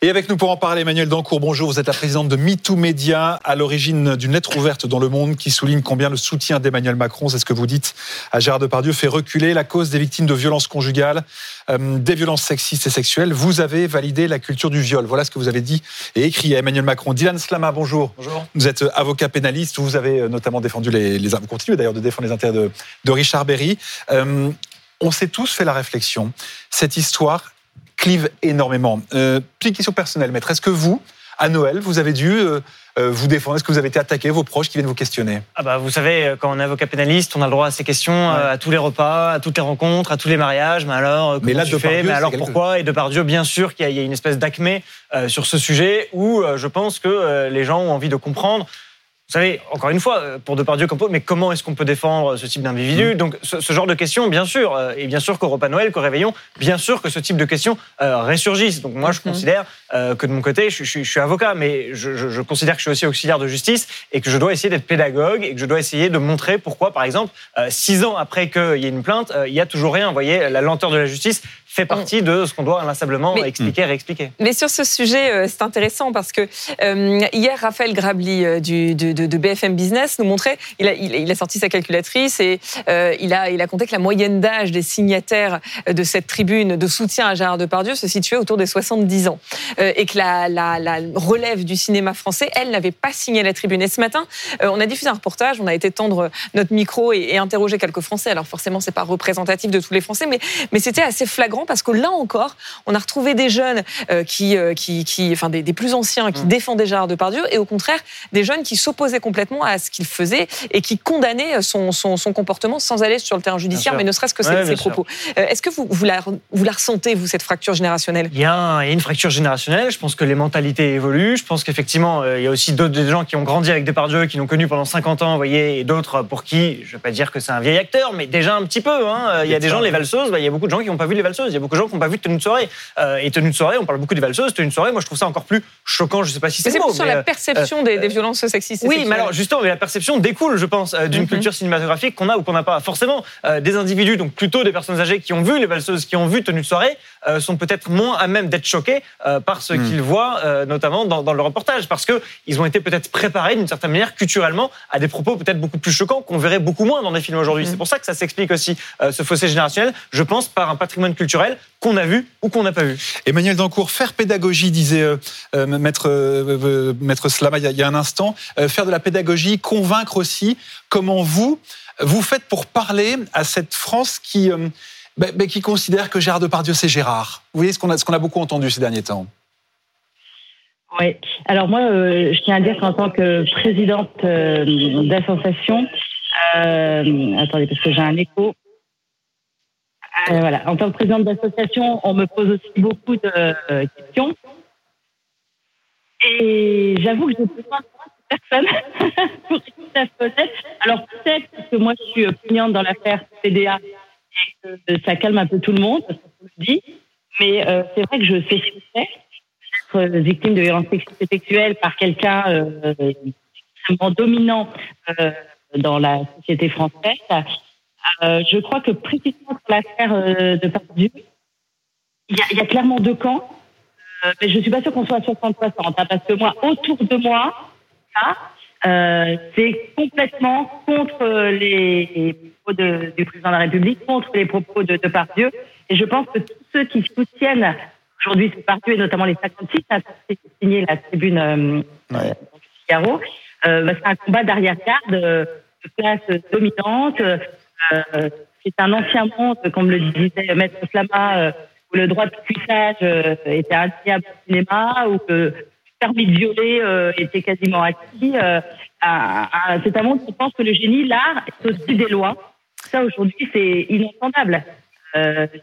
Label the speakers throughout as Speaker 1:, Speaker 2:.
Speaker 1: Et avec nous pour en parler, Emmanuel Dancourt, bonjour. Vous êtes la présidente de MeToo Media, à l'origine d'une lettre ouverte dans Le Monde qui souligne combien le soutien d'Emmanuel Macron, c'est ce que vous dites à Gérard Depardieu, fait reculer la cause des victimes de violences conjugales, euh, des violences sexistes et sexuelles. Vous avez validé la culture du viol. Voilà ce que vous avez dit et écrit à Emmanuel Macron. Dylan Slama, bonjour.
Speaker 2: Bonjour.
Speaker 1: Vous êtes avocat pénaliste. Vous avez euh, notamment défendu les, les vous continuez d'ailleurs de défendre les intérêts de, de Richard Berry. Euh, on s'est tous fait la réflexion. Cette histoire, clive énormément. Euh, petite question personnelle, maître. Est-ce que vous, à Noël, vous avez dû euh, euh, vous défendre? Est-ce que vous avez été attaqué, vos proches qui viennent vous questionner?
Speaker 2: Ah bah, Vous savez, quand on est avocat pénaliste, on a le droit à ces questions ouais. à tous les repas, à toutes les rencontres, à tous les mariages. Mais alors,
Speaker 1: mais là,
Speaker 2: tu fais? Mais alors pourquoi? Et de par Dieu, bien sûr qu'il y, y, a une espèce d'acmé euh, sur ce sujet où euh, je pense que euh, les gens ont envie de comprendre vous savez, encore une fois, pour Depardieu, mais comment est-ce qu'on peut défendre ce type d'individu mmh. Donc, ce, ce, genre de questions, bien sûr, euh, et bien sûr qu'au repas Noël, qu'au réveillon, bien sûr que ce type de questions euh, ressurgissent. Donc, moi, je mmh. considère euh, que de mon côté, je, je, je suis avocat, mais je, je, considère que je suis aussi auxiliaire de justice et que je dois essayer d'être pédagogue et que je dois essayer de montrer pourquoi, par exemple, euh, six ans après qu'il y ait une plainte, euh, il y a toujours rien. Vous voyez, la lenteur de la justice fait partie de ce qu'on doit inlassablement mais, expliquer et réexpliquer.
Speaker 3: Mais sur ce sujet, euh, c'est intéressant parce que euh, hier, Raphaël Grabli euh, du, de, de, BFM Business nous montrait, il a, il, il a sorti sa calculatrice et euh, il, a, il a compté que la moyenne d'âge des signataires de cette tribune de soutien à Gérard Depardieu se situait autour des 70 ans euh, et que la, la, la, relève du cinéma français, elle, n'avait pas signé la tribune. Et ce matin, euh, on a diffusé un reportage, on a été tendre notre micro et, et interroger quelques Français. Alors forcément, c'est pas représentatif de tous les Français, mais, mais c'était assez flagrant parce que là encore, on a retrouvé des jeunes euh, qui, euh, qui, qui, enfin des, des, plus anciens qui mmh. défendaient Gérard Depardieu et au contraire des jeunes qui s'opposaient complètement à ce qu'il faisait et qui condamnaient son, son, son, comportement sans aller sur le terrain judiciaire, mais ne serait-ce que ouais, ses, propos. Euh, Est-ce que vous, vous, la, vous la ressentez, vous, cette fracture générationnelle?
Speaker 2: Il y, a, il y, a, une fracture générationnelle. Je pense que les mentalités évoluent. Je pense qu'effectivement, euh, il y a aussi d'autres gens qui ont grandi avec Depardieu, qui l'ont connu pendant 50 ans, vous voyez, et d'autres pour qui, je ne vais pas dire que c'est un vieil acteur, mais déjà un petit peu. Hein. Il y a des gens, les valseuses, bah, il y a beaucoup de gens qui n'ont pas vu les valseuses. Il y a beaucoup de gens qui n'ont pas vu tenue de soirée. Euh, et tenue de soirée, on parle beaucoup des valseuses, tenue de soirée, moi je trouve ça encore plus choquant, je ne sais pas si c'est
Speaker 3: C'est sur la perception euh, des, des, violences sexistes.
Speaker 2: Oui, mais alors justement, mais la perception découle, je pense, euh, d'une mm -hmm. culture cinématographique qu'on a ou qu'on n'a pas. Forcément, euh, des individus, donc plutôt des personnes âgées qui ont vu les valseuses, qui ont vu tenue de soirée, euh, sont peut-être moins à même d'être choqués par ce mm. qu'ils voient, notamment dans, dans, le reportage, parce qu'ils ont été peut-être préparés d'une certaine manière culturellement à des propos peut-être beaucoup plus choquants qu'on verrait beaucoup moins dans des films aujourd'hui. Mm -hmm. C'est pour ça que ça s'explique aussi ce fossé générationnel, je pense, par un patrimoine culturel qu'on a vu ou qu'on n'a pas vu.
Speaker 1: Emmanuel Dancourt, faire pédagogie, disait euh, euh, maître, euh, maître Slama il y, a, il y, a, un instant, faire de la pédagogie, convaincre aussi. Comment vous, vous faites pour parler à cette France qui, bah, bah, qui considère que Gérard Depardieu, c'est Gérard Vous voyez ce qu'on a, qu a, beaucoup entendu ces derniers temps
Speaker 4: oui. Alors moi, euh, je tiens à dire qu'en tant que présidente euh, d'association, euh, attendez parce que j'ai un écho. Euh, voilà. En tant que présidente d'association, on me pose aussi beaucoup de euh, questions. Et j'avoue que j'ai besoin personne pour être honnête. Alors peut-être que moi je suis opiniante dans l'affaire CDA et que ça calme un peu tout le monde, je dis. Mais euh, c'est vrai que je sais ce que c'est être victime de violences sexuelles par quelqu'un euh, extrêmement dominant euh, dans la société française. Euh, je crois que précisément pour l'affaire euh, de Pardieu, il y, a, clairement deux camps. Euh, mais je suis pas sûre qu'on soit à 60-60, hein, parce que moi, autour de moi, ça, euh, c'est complètement contre les propos de, du président de la République, contre les propos de, de Pardieu. Et je pense que tous ceux qui soutiennent aujourd'hui ce Pardieu, et notamment les 56, qui signé la tribune euh, ouais. Figaro, euh, bah, c'est un combat d'arrière-garde, de classe dominante, euh, c'est un ancien monde, comme le disait Maître Slama, euh, où le droit de cuissage euh, était indéniable au cinéma, où que permis de violer était quasiment acquis. c'est un monde qui pense que le génie, l'art, est au-dessus des lois. Ça, aujourd'hui, c'est inentendable.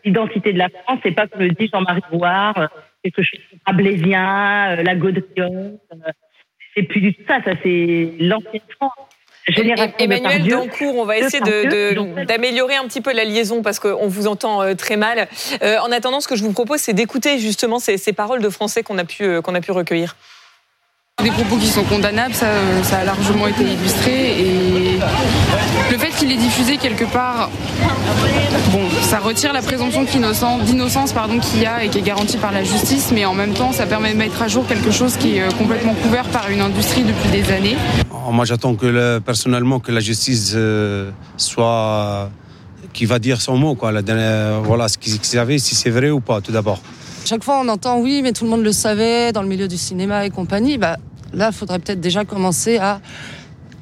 Speaker 4: L'identité de la France, c'est pas comme le dit Jean-Marie Boire, quelque chose de rablaisien, la gaudriole. c'est plus du tout ça, ça c'est l'ancienne France.
Speaker 3: Emmanuel Dancourt, on va essayer d'améliorer un petit peu la liaison parce qu'on vous entend euh, très mal. Euh, en attendant, ce que je vous propose, c'est d'écouter justement ces, ces, paroles de français qu'on a, pu, euh, qu'on a pu recueillir.
Speaker 5: Des propos qui sont condamnables, ça, ça a largement été illustré et le fait qu'il ait diffusé quelque part, bon, ça retire la présomption d'innocence pardon qu'il y a et qui est garantie par la justice, mais en même temps, ça permet de mettre à jour quelque chose qui est euh, complètement couvert par une industrie depuis des années.
Speaker 6: Moi, j'attends que le, personnellement que la justice euh, soit qui va dire son mot, quoi. La dernière, voilà, ce qu'ils savaient, si c'est vrai ou pas, tout d'abord.
Speaker 7: Chaque fois, on entend oui, mais tout le monde le savait dans le milieu du cinéma et compagnie. Bah, là, il faudrait peut-être déjà commencer à,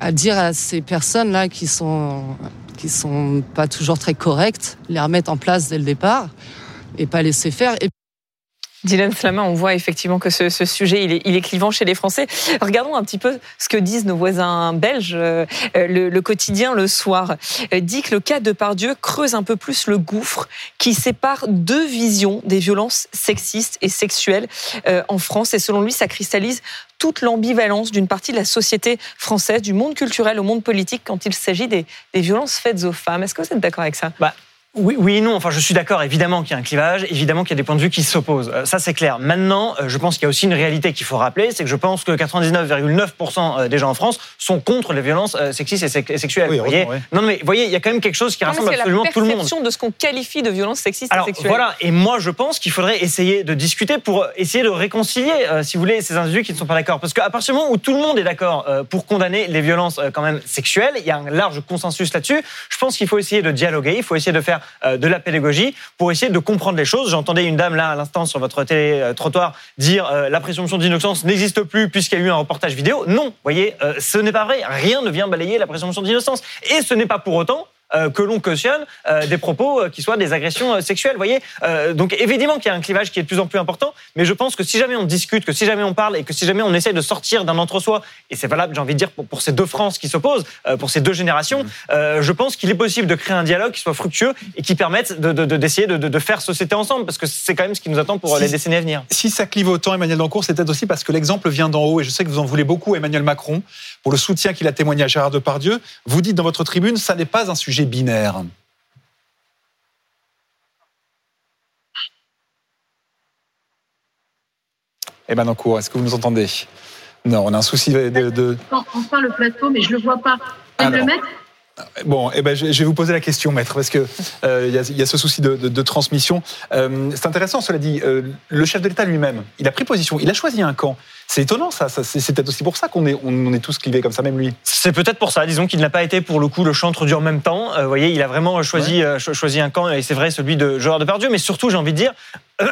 Speaker 7: à dire à ces personnes-là qui sont qui sont pas toujours très correctes, les remettre en place dès le départ et pas laisser faire.
Speaker 3: Dylan Slama, on voit effectivement que ce, sujet, il est, clivant chez les Français. Regardons un petit peu ce que disent nos voisins belges. Euh, le, quotidien, le soir, euh, dit que le cas de Pardieu creuse un peu plus le gouffre qui sépare deux visions des violences sexistes et sexuelles euh, en France. Et selon lui, ça cristallise toute l'ambivalence d'une partie de la société française, du monde culturel au monde politique, quand il s'agit des, violences faites aux femmes. Est-ce que vous êtes d'accord avec ça?
Speaker 2: Bah, oui, oui et non. Enfin, je suis d'accord, évidemment qu'il y a un clivage, évidemment qu'il y a des points de vue qui s'opposent. Euh, ça, c'est clair. Maintenant, euh, je pense qu'il y a aussi une réalité qu'il faut rappeler, c'est que je pense que 99,9% euh, des gens en France sont contre les violences sexistes et sexuelles. vous voyez Non, mais vous voyez, il y a quand même quelque chose qui rassemble absolument tout le monde.
Speaker 3: de ce qu'on qualifie de violence sexiste
Speaker 2: Alors,
Speaker 3: et sexuelle.
Speaker 2: Voilà, et moi, je pense qu'il faudrait essayer de discuter pour essayer de réconcilier, si vous voulez, ces individus qui ne sont pas d'accord. Parce qu'à partir du moment où tout le monde est d'accord pour condamner les violences quand même sexuelles, il y a un large consensus là-dessus, je pense qu'il faut essayer de dialoguer, il faut essayer de faire de la pédagogie pour essayer de comprendre les choses. J'entendais une dame là à l'instant sur votre télé-trottoir dire euh, la présomption d'innocence n'existe plus puisqu'il y a eu un reportage vidéo. Non, voyez, euh, ce n'est pas vrai. Rien ne vient balayer la présomption d'innocence. Et ce n'est pas pour autant euh, que l'on cautionne euh, des propos euh, qui soient des agressions sexuelles. Vous voyez Donc évidemment qu'il y a un clivage qui est de plus en plus important, mais je pense que si jamais on discute, que si jamais on parle et que si jamais on essaie de sortir d'un entre-soi, et c'est valable, j'ai envie de dire, pour, ces deux France qui s'opposent, pour ces deux générations, mmh. je pense qu'il est possible de créer un dialogue qui soit fructueux et qui permette d'essayer de, de, de, faire société ensemble, parce que c'est quand même ce qui nous attend pour les décennies à venir.
Speaker 1: Si ça clive autant, Emmanuel Dancourt, c'est peut-être aussi parce que l'exemple vient d'en haut, et je sais que vous en voulez beaucoup, Emmanuel Macron, pour le soutien qu'il a témoigné à Gérard Depardieu. Vous dites dans votre tribune, ça n'est pas un sujet binaire. Eh ben, cours, est-ce que vous nous entendez? Non, on a un souci de. de...
Speaker 8: Enfin, le plateau, mais je ne le vois pas. le mettre?
Speaker 1: Bon, eh ben, je vais vous poser la question, maître, parce que euh, il y, a ce souci de, transmission. Euh, c'est intéressant, cela dit. Euh, le chef de l'État lui-même, il a pris position, il a choisi un camp. C'est étonnant, ça. c'est peut-être aussi pour ça qu'on est, on, est tous clivés comme ça, même lui.
Speaker 2: C'est peut-être pour ça. Disons qu'il n'a pas été pour le coup le chantre du en même temps. vous voyez, il a vraiment choisi, choisi un camp, et c'est vrai, celui de Gérard Depardieu. Mais surtout, j'ai envie de dire.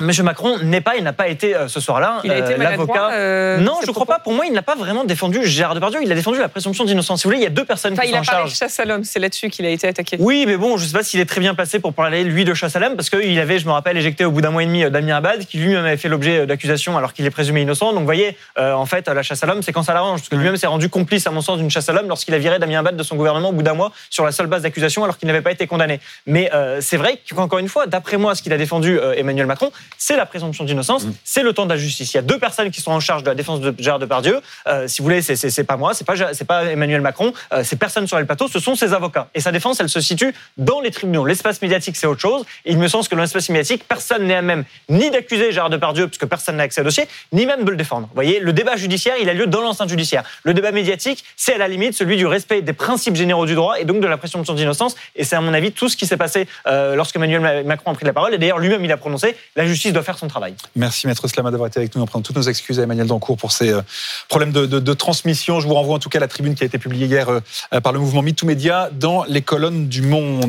Speaker 2: Monsieur Macron n'est pas, il n'a pas été euh, ce soir-là
Speaker 3: euh, l'avocat.
Speaker 2: Euh, non, je ne crois pas. Pour moi, il n'a pas vraiment défendu Gérard Depardieu. Il a défendu la présomption d'innocence. Si vous voulez, il y a deux personnes qui sont en charge. Il a parlé de
Speaker 3: chasse à l'homme. C'est là-dessus qu'il a été attaqué.
Speaker 2: Oui, mais bon, je ne sais pas s'il est très bien placé pour parler lui de chasse à l'homme parce qu'il avait, je me rappelle, éjecté au bout d'un mois et demi Damien Abad, qui lui-même avait fait l'objet d'accusations alors qu'il est présumé innocent. Donc, vous voyez, en fait, la chasse à l'homme, c'est quand ça l'arrange, parce que lui-même s'est rendu complice, à mon sens, d'une chasse à l'homme lorsqu'il a viré Damien Abad de son gouvernement au bout d'un mois sur la seule base d'accusation alors qu'il n'avait pas été condamné. Mais c'est vrai qu'encore une fois, d'après moi, ce qu'il a défendu Emmanuel Macron, c'est la présomption d'innocence, mm. c'est le temps de la justice. Il y a deux personnes qui sont en charge de la défense de Gérard Depardieu. Euh, si vous voulez, c'est pas moi, c'est pas, pas Emmanuel Macron, euh, c'est personne sur le plateau, ce sont ses avocats. Et sa défense, elle se situe dans les tribunaux. L'espace médiatique, c'est autre chose. Et il me semble que dans l'espace médiatique, personne n'est à même ni d'accuser Gérard Depardieu, puisque personne n'a accès au dossier, ni même de le défendre. Vous voyez, le débat judiciaire, il a lieu dans l'enceinte judiciaire. Le débat médiatique, c'est à la limite celui du respect des principes généraux du droit et donc de la présomption d'innocence. Et c'est à mon avis tout ce qui s'est passé euh, lorsque Emmanuel Macron a pris la parole. Et d'ailleurs, lui-même, il a prononcé la justice doit faire son travail.
Speaker 1: Merci, maître Slama, d'avoir été avec nous. On prend toutes nos excuses à Emmanuel Dancourt pour ces euh, problèmes de, transmission. Je vous renvoie en tout cas à la tribune qui a été publiée hier euh, par le mouvement MeToo Média dans les colonnes du Monde.